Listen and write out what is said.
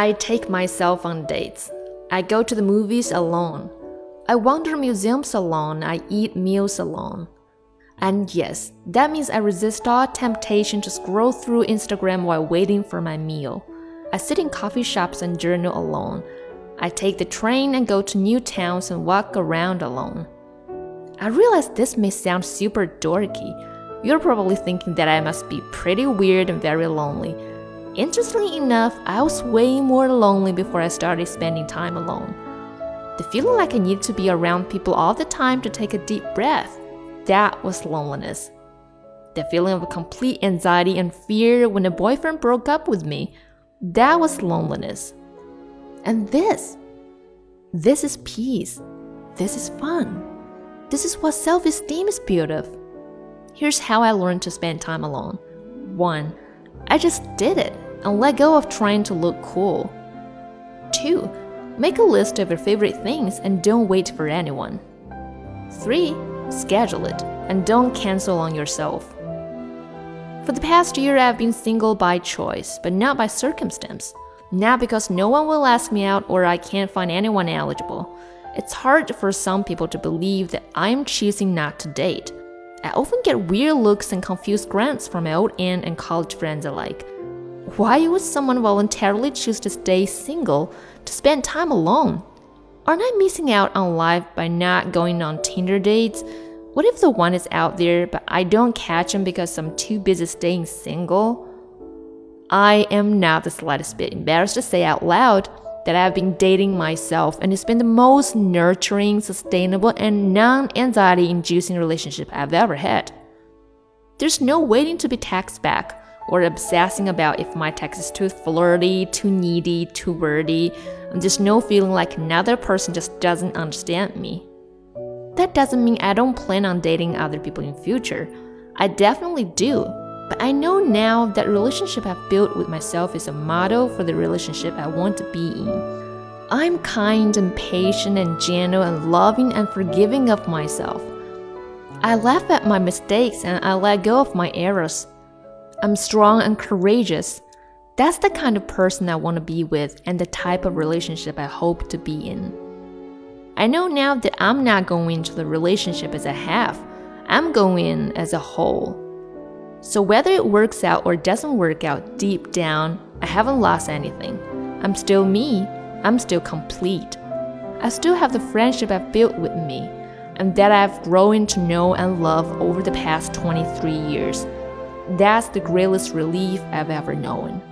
I take myself on dates. I go to the movies alone. I wander museums alone. I eat meals alone. And yes, that means I resist all temptation to scroll through Instagram while waiting for my meal. I sit in coffee shops and journal alone. I take the train and go to new towns and walk around alone. I realize this may sound super dorky. You're probably thinking that I must be pretty weird and very lonely. Interestingly enough, I was way more lonely before I started spending time alone. The feeling like I needed to be around people all the time to take a deep breath that was loneliness. The feeling of complete anxiety and fear when a boyfriend broke up with me, that was loneliness. And this, this is peace. This is fun. This is what self esteem is built of. Here's how I learned to spend time alone. 1. I just did it and let go of trying to look cool. 2. Make a list of your favorite things and don't wait for anyone. 3 schedule it, and don't cancel on yourself. For the past year, I've been single by choice, but not by circumstance. Not because no one will ask me out or I can't find anyone eligible. It's hard for some people to believe that I'm choosing not to date. I often get weird looks and confused grunts from my old aunt and college friends alike. Why would someone voluntarily choose to stay single to spend time alone? Aren't I missing out on life by not going on Tinder dates? What if the one is out there, but I don't catch him because I'm too busy staying single? I am not the slightest bit embarrassed to say out loud that I've been dating myself, and it's been the most nurturing, sustainable, and non anxiety inducing relationship I've ever had. There's no waiting to be text back or obsessing about if my text is too flirty, too needy, too wordy. I'm just no feeling like another person just doesn't understand me. That doesn't mean I don't plan on dating other people in future. I definitely do. But I know now that relationship I've built with myself is a model for the relationship I want to be in. I'm kind and patient and gentle and loving and forgiving of myself. I laugh at my mistakes and I let go of my errors. I'm strong and courageous. That's the kind of person I want to be with and the type of relationship I hope to be in. I know now that I'm not going into the relationship as a half, I'm going in as a whole. So whether it works out or doesn't work out deep down, I haven't lost anything. I'm still me, I'm still complete. I still have the friendship I've built with me and that I've grown to know and love over the past 23 years. That's the greatest relief I've ever known.